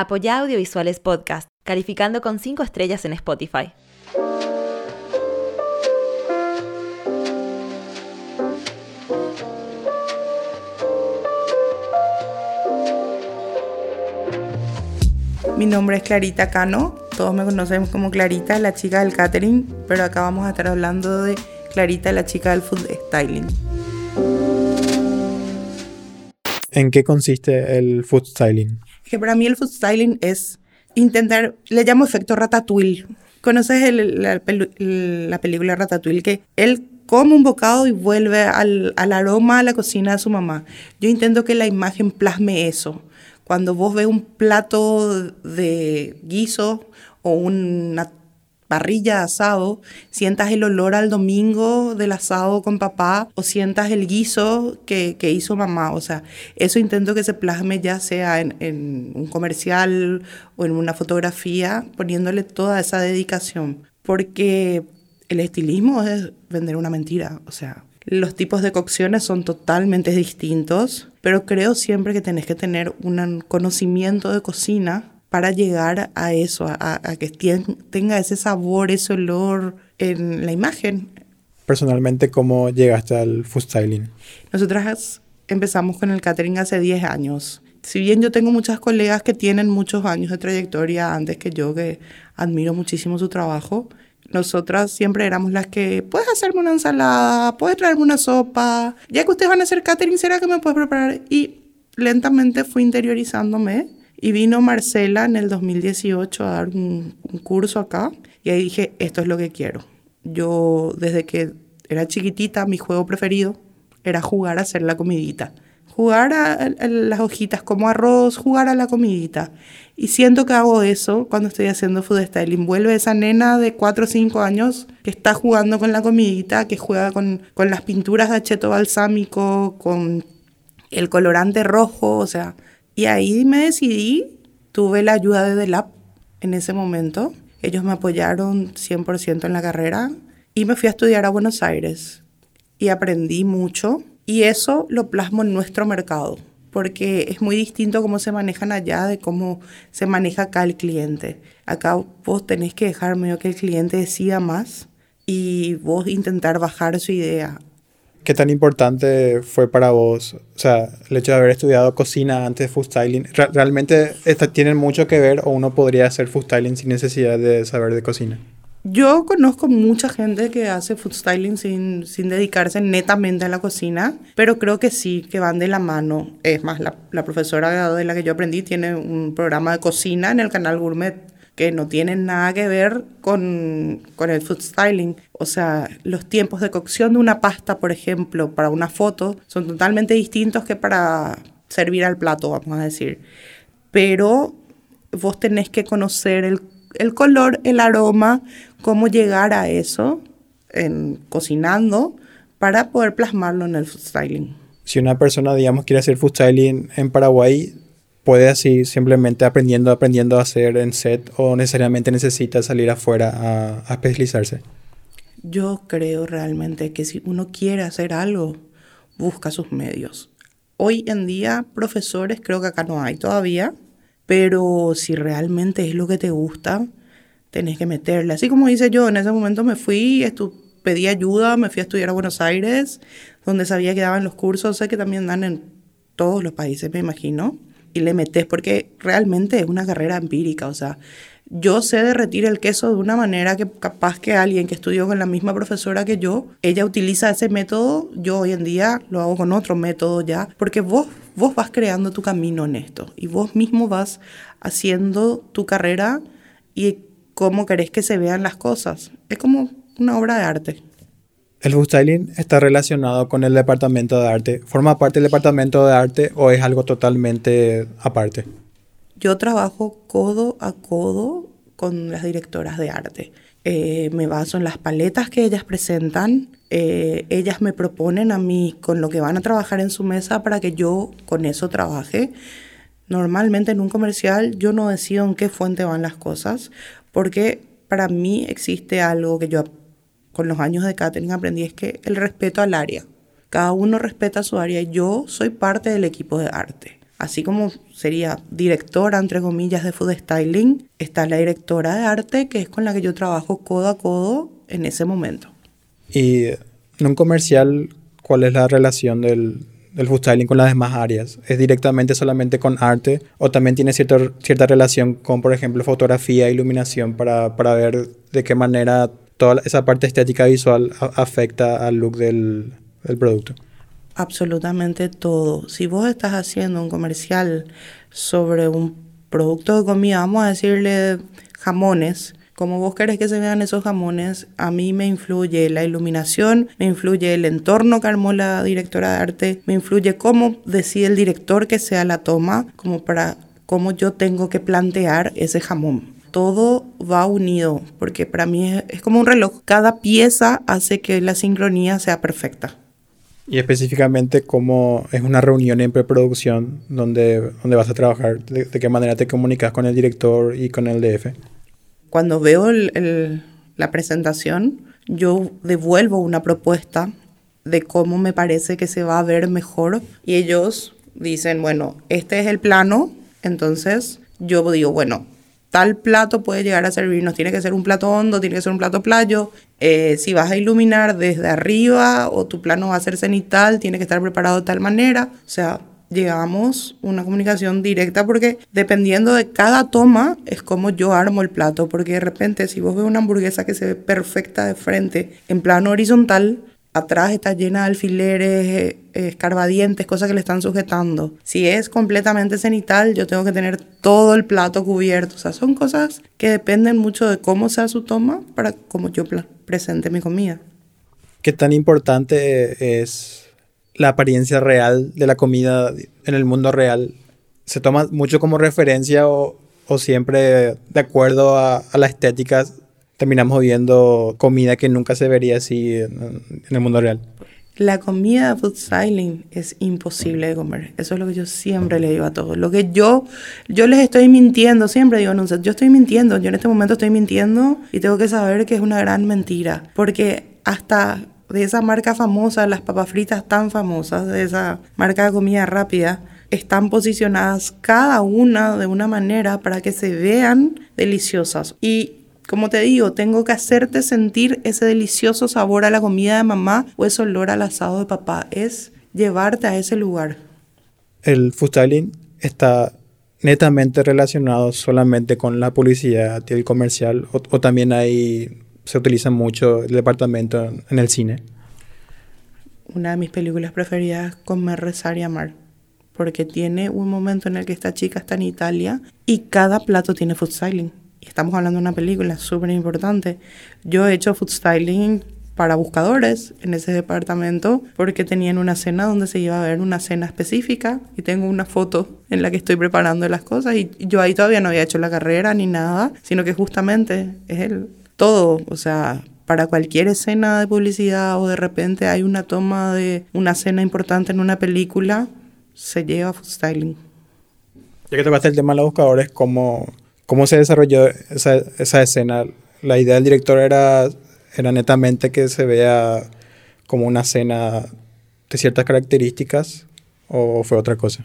Apoya Audiovisuales Podcast, calificando con 5 estrellas en Spotify. Mi nombre es Clarita Cano, todos me conocemos como Clarita, la chica del catering, pero acá vamos a estar hablando de Clarita, la chica del food styling. ¿En qué consiste el food styling? Que para mí el food styling es intentar, le llamo efecto ratatouille. ¿Conoces el- la, la película Ratatouille? Que él come un bocado y vuelve al, al aroma a la cocina de su mamá. Yo intento que la imagen plasme eso. Cuando vos ves un plato de guiso o una parrilla asado, sientas el olor al domingo del asado con papá o sientas el guiso que, que hizo mamá. O sea, eso intento que se plasme ya sea en, en un comercial o en una fotografía, poniéndole toda esa dedicación. Porque el estilismo es vender una mentira. O sea, los tipos de cocciones son totalmente distintos, pero creo siempre que tenés que tener un conocimiento de cocina para llegar a eso, a, a que tien- tenga ese sabor, ese olor en la imagen. Personalmente, ¿cómo llegaste al food styling? Nosotras empezamos con el catering hace 10 años. Si bien yo tengo muchas colegas que tienen muchos años de trayectoria antes que yo, que admiro muchísimo su trabajo, nosotras siempre éramos las que, puedes hacerme una ensalada, puedes traerme una sopa, ya que ustedes van a hacer catering, ¿será que me puedes preparar? Y lentamente fui interiorizándome y vino Marcela en el 2018 a dar un, curso acá y ahí dije, esto es lo que quiero. Yo desde que era chiquitita, mi juego preferido era jugar a hacer la comidita. Jugar a, a las hojitas como arroz, jugar a la comidita. Y siento que hago eso cuando estoy haciendo food styling. Vuelve esa nena de 4 o 5 años que está jugando con la comidita, que juega con, con las pinturas de acheto balsámico, con el colorante rojo, o sea. Y ahí me decidí, tuve la ayuda de The en ese momento. Ellos me apoyaron 100% en la carrera y me fui a estudiar a Buenos Aires y aprendí mucho y eso lo plasmo en nuestro mercado porque es muy distinto cómo se manejan allá de cómo se maneja acá el cliente. Acá vos tenés que dejar medio que el cliente decida más y vos intentar bajar su idea. ¿Qué tan importante fue para vos, o sea, el hecho de haber estudiado cocina antes de food styling? Re- ¿Realmente esta- tienen mucho que ver o uno podría hacer food styling sin necesidad de saber de cocina? Yo conozco mucha gente que hace food styling sin, sin dedicarse netamente a la cocina, pero creo que sí, que van de la mano. Es más, la, la profesora de la que yo aprendí tiene un programa de cocina en el canal Gourmet que no tiene nada que ver con, con el food styling. O sea, los tiempos de cocción de una pasta, por ejemplo, para una foto, son totalmente distintos que para servir al plato, vamos a decir. Pero vos tenés que conocer el, el color, el aroma, cómo llegar a eso en, cocinando para poder plasmarlo en el food styling. Si una persona, digamos, quiere hacer food styling en Paraguay, puede así simplemente aprendiendo, aprendiendo a hacer en set o necesariamente necesita salir afuera a, a especializarse. Yo creo realmente que si uno quiere hacer algo, busca sus medios. Hoy en día, profesores creo que acá no hay todavía, pero si realmente es lo que te gusta, tenés que meterle. Así como hice yo, en ese momento me fui, pedí ayuda, me fui a estudiar a Buenos Aires, donde sabía que daban los cursos, sé que también dan en todos los países, me imagino, y le metes porque realmente es una carrera empírica, o sea, yo sé derretir el queso de una manera que capaz que alguien que estudió con la misma profesora que yo, ella utiliza ese método, yo hoy en día lo hago con otro método ya, porque vos, vos vas creando tu camino en esto y vos mismo vas haciendo tu carrera y cómo querés que se vean las cosas. Es como una obra de arte. ¿El styling está relacionado con el departamento de arte? ¿Forma parte del departamento de arte o es algo totalmente aparte? Yo trabajo codo a codo con las directoras de arte. Eh, me baso en las paletas que ellas presentan. eh, ellas me proponen a mí con lo que van a trabajar en su mesa para que yo con eso trabaje. Normalmente en un comercial yo no decido en qué fuente van las cosas, porque para mí existe algo que yo con los años de catering aprendí, es que el respeto al área. Cada uno respeta su área yo soy parte del equipo de arte. Así como sería directora, entre comillas, de food styling, está la directora de arte, que es con la que yo trabajo codo a codo en ese momento. Y en un comercial, ¿cuál es la relación del, del food styling con las demás áreas? ¿Es directamente solamente con arte o también tiene cierta, cierta relación con, por ejemplo, fotografía, iluminación, para, para ver de qué manera toda esa parte estética visual afecta al look del, del producto? absolutamente todo. Si vos estás haciendo un comercial sobre un producto de comida, vamos a decirle jamones, como vos querés que se vean esos jamones, a mí me influye la iluminación, me influye el entorno que armó la directora de arte, me influye cómo decide el director que sea la toma, como para cómo yo tengo que plantear ese jamón. Todo va unido, porque para mí es, es como un reloj. Cada pieza hace que la sincronía sea perfecta. Y específicamente cómo es una reunión en preproducción donde, donde vas a trabajar, de, qué manera te comunicas con el director y con el DF. Cuando veo el, la presentación, yo devuelvo una propuesta de cómo me parece que se va a ver mejor y ellos dicen, bueno, este es el plano, entonces yo digo, bueno, tal plato puede llegar a servirnos. Tiene que ser un plato hondo, tiene que ser un plato playo. Eh, si vas a iluminar desde arriba o tu plano va a ser cenital, tiene que estar preparado de tal manera. O sea, llegamos una comunicación directa porque dependiendo de cada toma es como yo armo el plato. Porque de repente si vos ves una hamburguesa que se ve perfecta de frente en plano horizontal, atrás está llena de alfileres, eh, escarbadientes, cosas que le están sujetando. Si es completamente cenital, yo tengo que tener todo el plato cubierto. O sea, son cosas que dependen mucho de cómo sea su toma para cómo yo presente mi comida. ¿Qué tan importante es la apariencia real de la comida en el mundo real? ¿Se toma mucho como referencia o, siempre de acuerdo a, a la estética terminamos viendo comida que nunca se vería así en, el mundo real. La comida de food styling es imposible de comer. Eso es lo que yo siempre le digo a todos. Lo que yo, yo les estoy mintiendo, siempre digo, no, yo estoy mintiendo, yo en este momento estoy mintiendo y tengo que saber que es una gran mentira. Porque hasta de esa marca famosa, las papas fritas tan famosas, de esa marca de comida rápida, están posicionadas cada una de una manera para que se vean deliciosas. Y como te digo, tengo que hacerte sentir ese delicioso sabor a la comida de mamá o ese olor al asado de papá. Es llevarte a ese lugar. El food styling está netamente relacionado solamente con la publicidad y el comercial o, también ahí se utiliza mucho el departamento en el cine. Una de mis películas preferidas es Comer, Rezar y Amar porque tiene un momento en el que esta chica está en Italia y cada plato tiene food styling estamos hablando de una película súper importante. Yo he hecho food styling para buscadores en ese departamento porque tenían una cena donde se iba a ver una cena específica y tengo una foto en la que estoy preparando las cosas y yo ahí todavía no había hecho la carrera ni nada, sino que justamente es el todo, o sea, para cualquier escena de publicidad o de repente hay una toma de una cena importante en una película, se lleva food styling. Ya que tocaste el tema de los buscadores, ¿cómo, ¿Cómo se desarrolló esa, esa, escena? ¿La idea del director era, era netamente que se vea como una escena de ciertas características o fue otra cosa?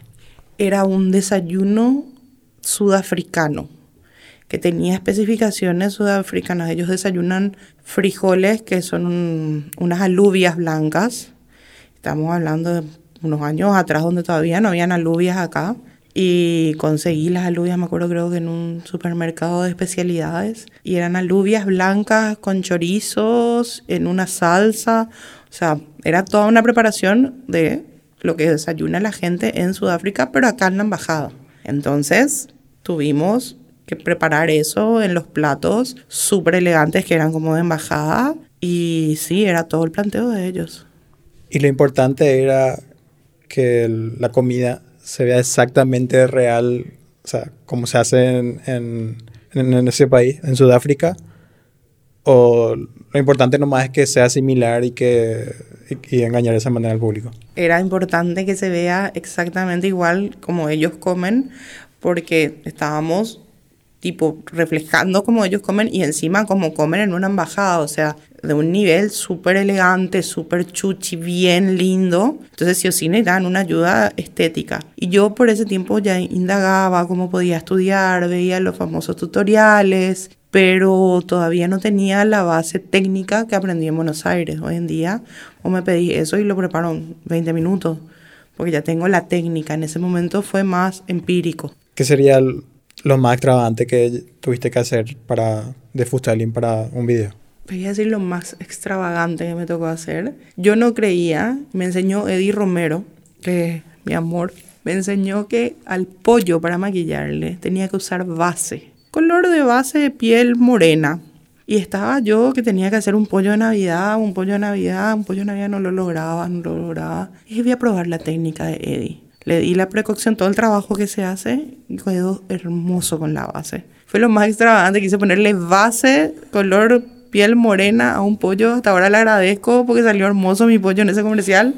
Era un desayuno sudafricano que tenía especificaciones sudafricanas. Ellos desayunan frijoles que son unas alubias blancas. Estamos hablando de unos años atrás donde todavía no habían alubias acá y conseguí las alubias, me acuerdo creo que en un supermercado de especialidades, y eran alubias blancas con chorizos en una salsa, o sea, era toda una preparación de lo que desayuna la gente en Sudáfrica, pero acá en la embajada. Entonces, tuvimos que preparar eso en los platos súper elegantes que eran como de embajada, y sí, era todo el planteo de ellos. Y lo importante era que la comida se vea exactamente real, o sea, como se hace en, en, ese país, en Sudáfrica, o lo importante nomás es que sea similar y que y, engañar de esa manera al público. Era importante que se vea exactamente igual como ellos comen, porque estábamos tipo reflejando como ellos comen y encima como comen en una embajada, o sea, de un nivel súper elegante, súper chuchi, bien lindo. Entonces sí o sí necesitan una ayuda estética. Y yo por ese tiempo ya indagaba cómo podía estudiar, veía los famosos tutoriales, pero todavía no tenía la base técnica que aprendí en Buenos Aires. Hoy en día, o me pedí eso y lo preparo en 20 minutos, porque ya tengo la técnica. En ese momento fue más empírico. ¿Qué sería lo más extravagante que tuviste que hacer para, de freestyling para un video? voy a decir lo más extravagante que me tocó hacer. Yo no creía, me enseñó Eddie Romero, que mi amor, me enseñó que al pollo para maquillarle tenía que usar base, color de base de piel morena. Y estaba yo que tenía que hacer un pollo de Navidad, un pollo de Navidad, un pollo de Navidad no lo lograba, no lo lograba. Y voy a probar la técnica de Eddie. Le di la precaución, todo el trabajo que se hace y quedó hermoso con la base. Fue lo más extravagante, quise ponerle base, color piel morena a un pollo. Hasta ahora le agradezco porque salió hermoso mi pollo en ese comercial.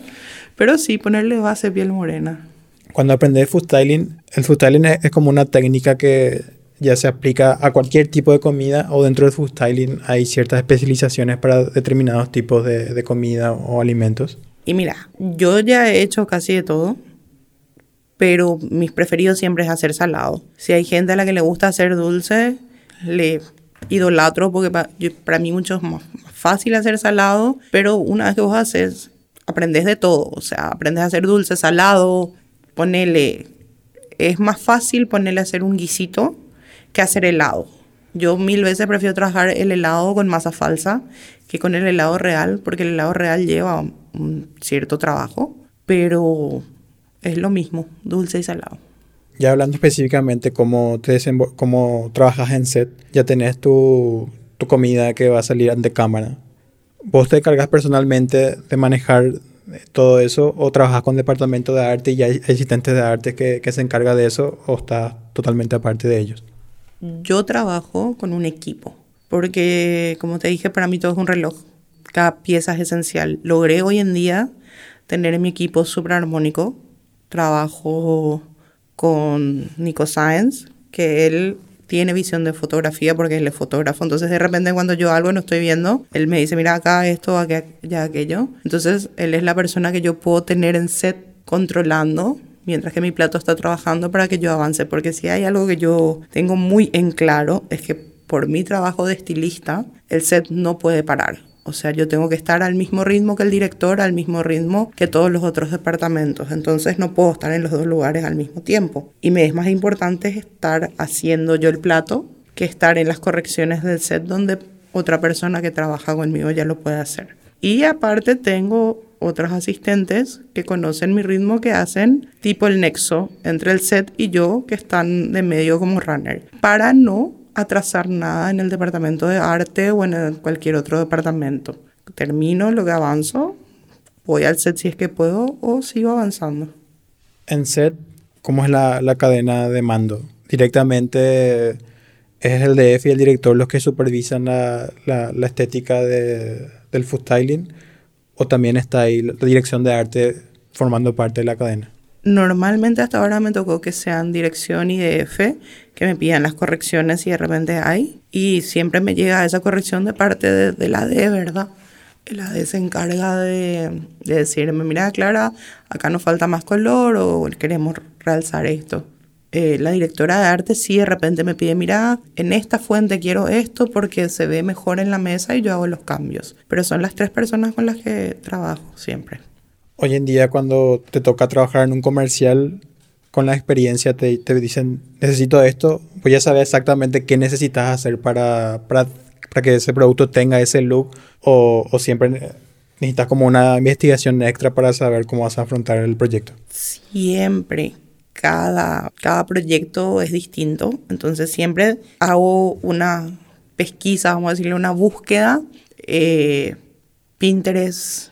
Pero sí, ponerle base piel morena. Cuando aprendes food styling, el food styling es, como una técnica que ya se aplica a cualquier tipo de comida o dentro del food styling hay ciertas especializaciones para determinados tipos de, de comida o alimentos. Y mira, yo ya he hecho casi de todo, pero mis preferidos siempre es hacer salado. Si hay gente a la que le gusta hacer dulce, le idolatro porque para, mí mucho es más fácil hacer salado, pero una vez que vos haces, aprendes de todo, o sea, aprendes a hacer dulce, salado, ponele, es más fácil ponerle a hacer un guisito que hacer helado. Yo mil veces prefiero trabajar el helado con masa falsa que con el helado real, porque el helado real lleva un cierto trabajo, pero es lo mismo, dulce y salado. Ya hablando específicamente cómo, te cómo trabajas en set, ya tenés tu, tu comida que va a salir ante cámara. ¿Vos te cargas personalmente de manejar todo eso o trabajas con departamento de arte y hay asistentes de arte que, que se encarga de eso o estás totalmente aparte de ellos? Yo trabajo con un equipo porque, como te dije, para mí todo es un reloj. Cada pieza es esencial. Logré hoy en día tener en mi equipo súper armónico. Trabajo con Nico Science, que él tiene visión de fotografía porque él es fotógrafo. Entonces, de repente, cuando yo algo no estoy viendo, él me dice, mira acá esto, acá, ya aquello. Entonces, él es la persona que yo puedo tener en set controlando mientras que mi plato está trabajando para que yo avance. Porque si hay algo que yo tengo muy en claro, es que por mi trabajo de estilista, el set no puede parar. O sea, yo tengo que estar al mismo ritmo que el director, al mismo ritmo que todos los otros departamentos. Entonces no puedo estar en los dos lugares al mismo tiempo. Y me es más importante estar haciendo yo el plato que estar en las correcciones del set donde otra persona que trabaja conmigo ya lo puede hacer. Y aparte tengo otros asistentes que conocen mi ritmo que hacen tipo el nexo entre el set y yo que están de medio como runner para no atrasar nada en el departamento de arte o en cualquier otro departamento. Termino lo que avanzo, voy al set si es que puedo o sigo avanzando. En set, ¿cómo es la, la cadena de mando? Directamente es el DF y el director los que supervisan la, la, la estética de, del food styling o también está ahí la dirección de arte formando parte de la cadena. Normalmente hasta ahora me tocó que sean dirección y DF, que me pidan las correcciones si de repente hay. Y siempre me llega esa corrección de parte de, la D, ¿verdad? La D se encarga de, decirme, mira Clara, acá nos falta más color o queremos realzar esto. Eh, la directora de arte sí de repente me pide, mira, en esta fuente quiero esto porque se ve mejor en la mesa y yo hago los cambios. Pero son las tres personas con las que trabajo siempre. Hoy en día cuando te toca trabajar en un comercial, con la experiencia te, te dicen, necesito esto, pues ya sabes exactamente qué necesitas hacer para, para, para que ese producto tenga ese look o, o, siempre necesitas como una investigación extra para saber cómo vas a afrontar el proyecto. Siempre. Cada, cada proyecto es distinto, entonces siempre hago una pesquisa, vamos a decirle, una búsqueda. Eh, Pinterest,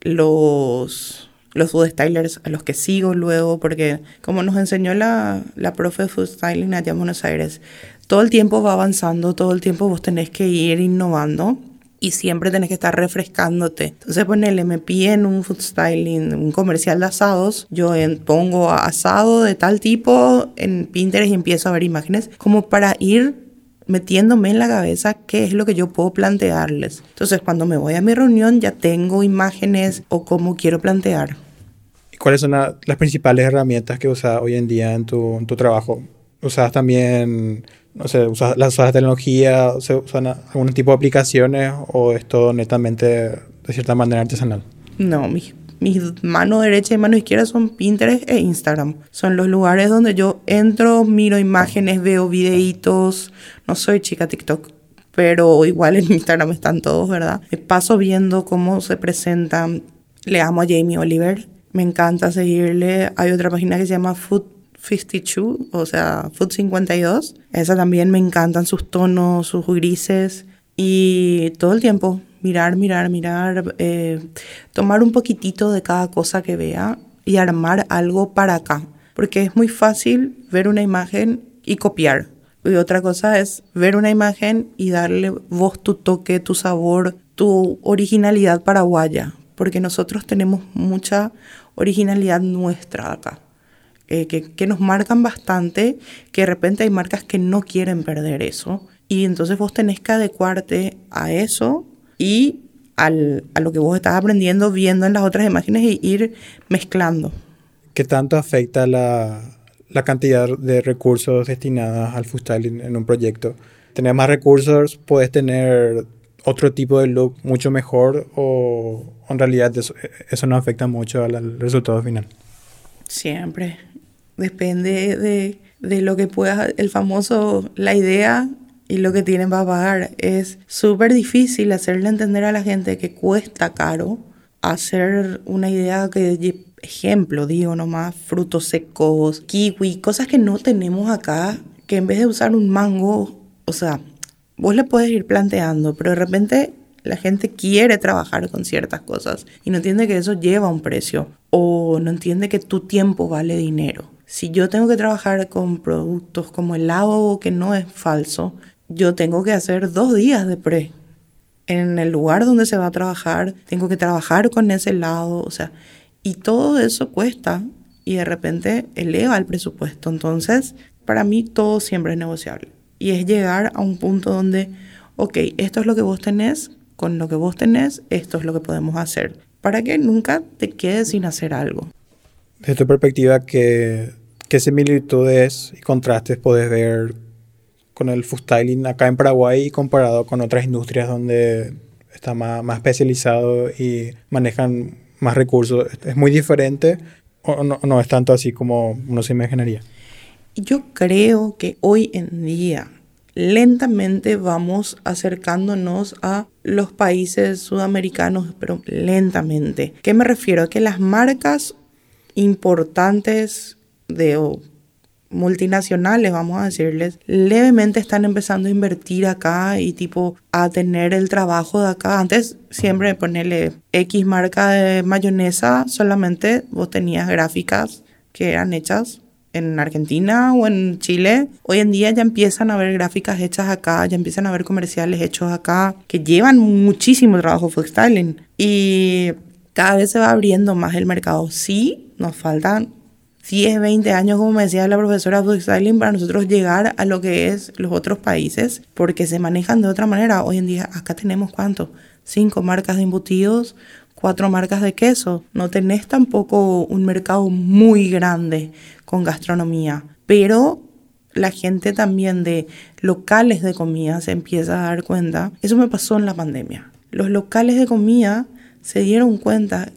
los, los food stylers a los que sigo luego, porque como nos enseñó la, la profe de food styling allá en Buenos Aires, todo el tiempo va avanzando, todo el tiempo vos tenés que ir innovando. y siempre tenés que estar refrescándote. Entonces, ponele, me piden un food styling, un comercial de asados, yo pongo asado de tal tipo en Pinterest y empiezo a ver imágenes como para ir metiéndome en la cabeza qué es lo que yo puedo plantearles. Entonces, cuando me voy a mi reunión ya tengo imágenes o cómo quiero plantear. ¿Cuáles son las principales herramientas que usas hoy en día en tu, en tu trabajo? ¿Usas también no sé, usas, las usas tecnología, se usan algún tipo de aplicaciones o es todo netamente de cierta manera artesanal? No, mis, mis mano derecha y mano izquierda son Pinterest e Instagram. Son los lugares donde yo entro, miro imágenes, veo videitos. No soy chica TikTok, pero igual en Instagram están todos, ¿verdad? Me paso viendo cómo se presentan. Le amo a Jamie Oliver. Me encanta seguirle. Hay otra página que se llama Food 52, o sea, Food 52. Esa también me encantan sus tonos, sus grises. Y todo el tiempo, mirar, mirar, mirar, eh, tomar un poquitito de cada cosa que vea y armar algo para acá. Porque es muy fácil ver una imagen y copiar. Y otra cosa es ver una imagen y darle voz, tu toque, tu sabor, tu originalidad paraguaya. Porque nosotros tenemos mucha originalidad nuestra acá. Eh, que, nos marcan bastante, que de repente hay marcas que no quieren perder eso. Y entonces vos tenés que adecuarte a eso y al, a lo que vos estás aprendiendo viendo en las otras imágenes e ir mezclando. ¿Qué tanto afecta la, la cantidad de recursos destinados al freestyling en un proyecto? ¿Tener más recursos? ¿Puedes tener otro tipo de look mucho mejor? ¿O en realidad eso, eso no afecta mucho al resultado final? Siempre depende de, de lo que puedas, el famoso, la idea y lo que tienen para pagar. Es súper difícil hacerle entender a la gente que cuesta caro hacer una idea que, ejemplo, digo nomás, frutos secos, kiwi, cosas que no tenemos acá, que en vez de usar un mango, o sea, vos le puedes ir planteando, pero de repente la gente quiere trabajar con ciertas cosas y no entiende que eso lleva un precio o no entiende que tu tiempo vale dinero. Si yo tengo que trabajar con productos como el agua que no es falso, yo tengo que hacer dos días de pre. En el lugar donde se va a trabajar, tengo que trabajar con ese lado, o sea, y todo eso cuesta y de repente eleva el presupuesto. Entonces, para mí todo siempre es negociable. Y es llegar a un punto donde, ok, esto es lo que vos tenés, con lo que vos tenés, esto es lo que podemos hacer. Para que nunca te quedes sin hacer algo. Desde tu perspectiva, ¿qué, qué similitudes y contrastes puedes ver con el food acá en Paraguay comparado con otras industrias donde está más, más especializado y manejan más recursos? ¿Es muy diferente o no, no es tanto así como uno se imaginaría? Yo creo que hoy en día lentamente vamos acercándonos a los países sudamericanos, pero lentamente. ¿Qué me refiero? A que las marcas importantes de multinacionales, vamos a decirles, levemente están empezando a invertir acá y tipo a tener el trabajo de acá. Antes siempre ponerle X marca de mayonesa, solamente vos tenías gráficas que eran hechas en Argentina o en Chile. Hoy en día ya empiezan a haber gráficas hechas acá, ya empiezan a haber comerciales hechos acá, que llevan muchísimo trabajo food styling. Y cada vez se va abriendo más el mercado. Sí, nos faltan 10, 20 años, como me decía la profesora styling, para nosotros llegar a lo que es los otros países, porque se manejan de otra manera. Hoy en día acá tenemos cuánto? Cinco marcas de embutidos, cuatro marcas de queso. No tenés tampoco un mercado muy grande con gastronomía, pero la gente también de locales de comida se empieza a dar cuenta. Eso me pasó en la pandemia. Los locales de comida se dieron cuenta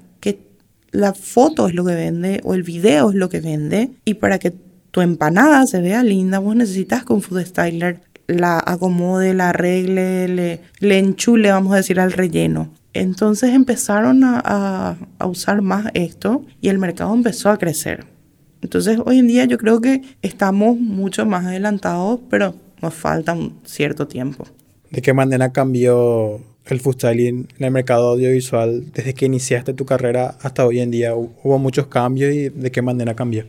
la foto es lo que vende o el video es lo que vende y para que tu empanada se vea linda vos necesitas un food styler la acomode, la arregle, le, le enchule, vamos a decir, al relleno. Entonces empezaron a, a usar más esto y el mercado empezó a crecer. Entonces hoy en día yo creo que estamos mucho más adelantados, pero nos falta un cierto tiempo. ¿De qué manera cambió el styling en el mercado audiovisual desde que iniciaste tu carrera hasta hoy en día? ¿Hubo muchos cambios y de qué manera cambió?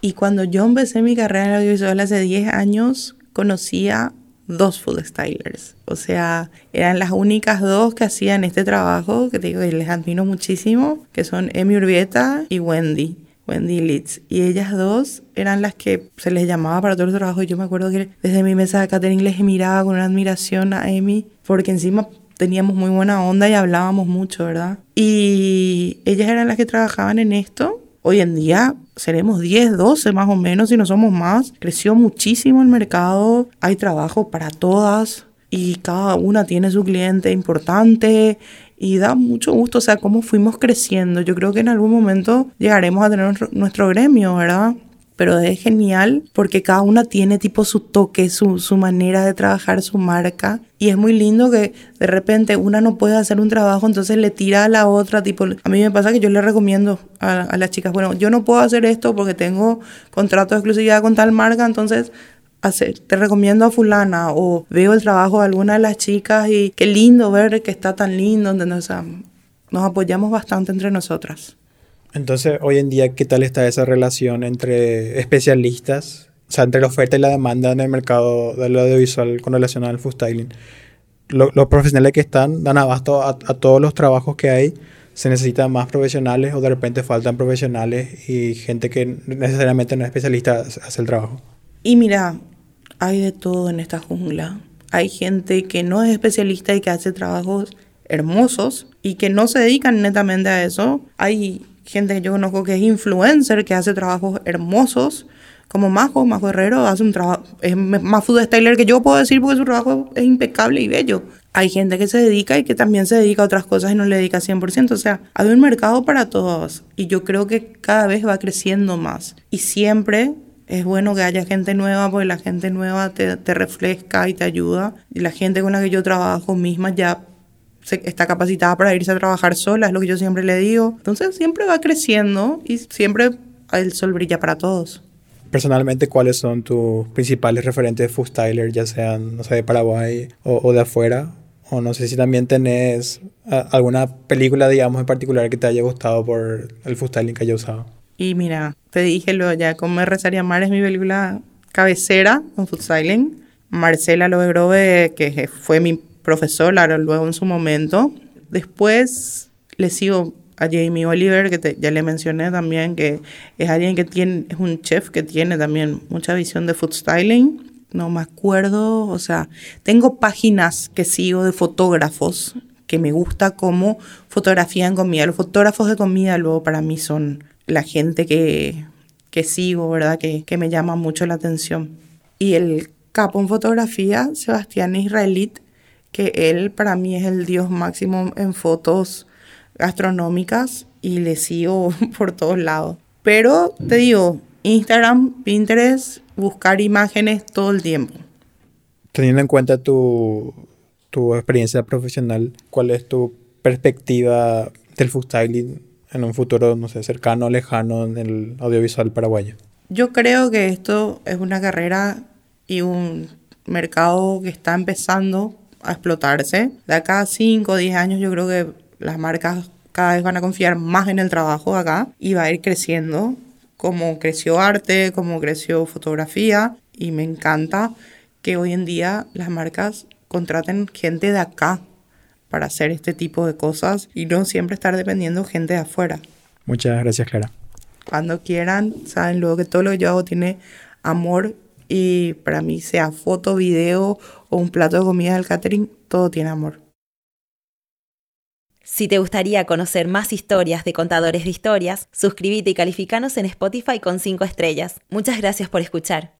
Y cuando yo empecé mi carrera en audiovisual hace 10 años, conocía dos food stylers. O sea, eran las únicas dos que hacían este trabajo, que te digo que les admiro muchísimo, que son Emi Urbieta y Wendy. Wendy Leeds. Y ellas dos eran las que se les llamaba para todo el trabajo. Y yo me acuerdo que desde mi mesa de catering les miraba con una admiración a Emi, porque encima teníamos muy buena onda y hablábamos mucho, ¿verdad? Y ellas eran las que trabajaban en esto. Hoy en día seremos 10, 12 más o menos, si no somos más. Creció muchísimo el mercado, hay trabajo para todas y cada una tiene su cliente importante y da mucho gusto, o sea, cómo fuimos creciendo. Yo creo que en algún momento llegaremos a tener nuestro, gremio, ¿verdad? Pero es genial porque cada una tiene tipo su toque, su, su manera de trabajar, su marca. Y es muy lindo que de repente una no puede hacer un trabajo, entonces le tira a la otra. Tipo, a mí me pasa que yo le recomiendo a, las chicas, bueno, yo no puedo hacer esto porque tengo contrato de exclusividad con tal marca, entonces te recomiendo a fulana o veo el trabajo de alguna de las chicas y qué lindo ver que está tan lindo, nos apoyamos bastante entre nosotras. Entonces, hoy en día, ¿qué tal está esa relación entre especialistas, o sea, entre la oferta y la demanda en el mercado del audiovisual con relación al food styling? los profesionales que están dan abasto a, a todos los trabajos que hay se necesitan más profesionales o de repente faltan profesionales y gente que necesariamente no es especialista hace el trabajo. Y mira, hay de todo en esta jungla. Hay gente que no es especialista y que hace trabajos hermosos y que no se dedican netamente a eso. Hay gente que yo conozco que es influencer, que hace trabajos hermosos, como Majo, Majo Herrero, hace un trabajo, es más food styler que yo puedo decir porque su trabajo es impecable y bello. Hay gente que se dedica y que también se dedica a otras cosas y no le dedica 100%. O sea, hay un mercado para todos y yo creo que cada vez va creciendo más. Y siempre es bueno que haya gente nueva porque la gente nueva te, te refresca y te ayuda. Y la gente con la que yo trabajo misma ya está capacitada para irse a trabajar sola, es lo que yo siempre le digo. Entonces siempre va creciendo y siempre el sol brilla para todos. Personalmente, ¿cuáles son tus principales referentes de food styler, ya sean, no sé, de Paraguay o, o de afuera? O no sé si también tenés alguna película, digamos, en particular que te haya gustado por el food styling que haya usado. Y mira, te dije lo ya, como Rezaría Mar es mi película cabecera con food styling. Marcela Loegrove, que fue mi profesor, luego en su momento. Después le sigo a Jamie Oliver, que ya le mencioné también, que es alguien que tiene, es un chef que tiene también mucha visión de food styling. No me acuerdo, o sea, tengo páginas que sigo de fotógrafos que me gusta cómo fotografían comida. Los fotógrafos de comida luego para mí son la gente que, que sigo, ¿verdad? Que, que me llama mucho la atención. Y el capo en fotografía, Sebastián Israelit, que él para mí es el dios máximo en fotos gastronómicas y le sigo por todos lados. Pero te digo, Instagram, Pinterest, buscar imágenes todo el tiempo. Teniendo en cuenta tu, tu experiencia profesional, ¿cuál es tu perspectiva del food styling en un futuro, no sé, cercano, lejano en el audiovisual paraguayo? Yo creo que esto es una carrera y un mercado que está empezando a explotarse. De acá a 5 o 10 años yo creo que las marcas cada vez van a confiar más en el trabajo acá y va a ir creciendo como creció arte, como creció fotografía y me encanta que hoy en día las marcas contraten gente de acá para hacer este tipo de cosas y no siempre estar dependiendo de gente de afuera. Muchas gracias, Clara. Cuando quieran, saben luego que todo lo que yo hago tiene amor y para mí sea foto, video o un plato de comida del catering, todo tiene amor. Si te gustaría conocer más historias de contadores de historias, suscríbete y calificanos en Spotify con 5 estrellas. Muchas gracias por escuchar.